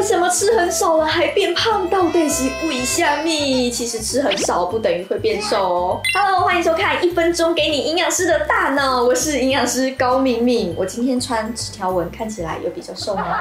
为什么吃很少了还变胖？到底是为什么？其实吃很少不等于会变瘦哦。Hello，欢迎收看一分钟给你营养师的大脑，我是营养师高敏敏。我今天穿纸条纹，看起来有比较瘦吗？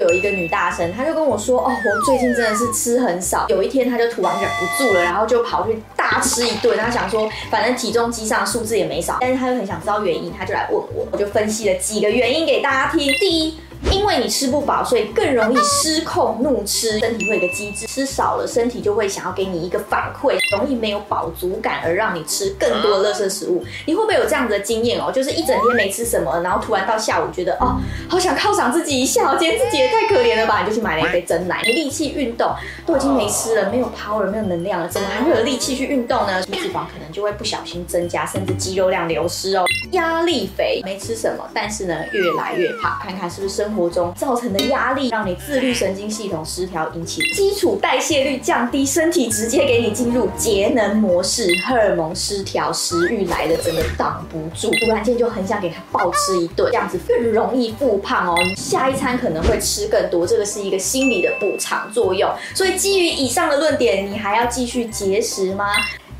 有一个女大生，她就跟我说：“哦，我最近真的是吃很少。有一天，她就突然忍不住了，然后就跑去大吃一顿。她想说，反正体重机上数字也没少，但是她又很想知道原因，她就来问我。我就分析了几个原因给大家听。第一。”因为你吃不饱，所以更容易失控怒吃。身体会有一个机制，吃少了，身体就会想要给你一个反馈，容易没有饱足感，而让你吃更多的垃圾食物。你会不会有这样子的经验哦？就是一整天没吃什么，然后突然到下午觉得哦，好想犒赏自己一下，今天自己也太可怜了吧？你就去买了一杯真奶，没力气运动，都已经没吃了，没有 power，没有能量了，怎么还会有力气去运动呢？体脂肪可能就会不小心增加，甚至肌肉量流失哦。压力肥，没吃什么，但是呢，越来越胖，看看是不是生生活中造成的压力，让你自律神经系统失调，引起基础代谢率降低，身体直接给你进入节能模式，荷尔蒙失调，食欲来了真的挡不住，突然间就很想给他暴吃一顿，这样子更容易复胖哦。你下一餐可能会吃更多，这个是一个心理的补偿作用。所以基于以上的论点，你还要继续节食吗？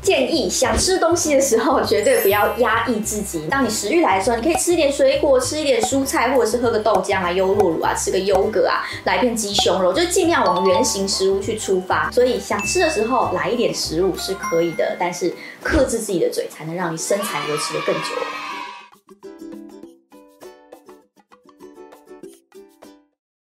建议想吃东西的时候，绝对不要压抑自己。当你食欲来的时候，你可以吃一点水果，吃一点蔬菜，或者是喝个豆浆啊、优酪乳啊，吃个优格啊，来片鸡胸肉，就尽量往原型食物去出发。所以想吃的时候来一点食物是可以的，但是克制自己的嘴，才能让你身材维持得更久。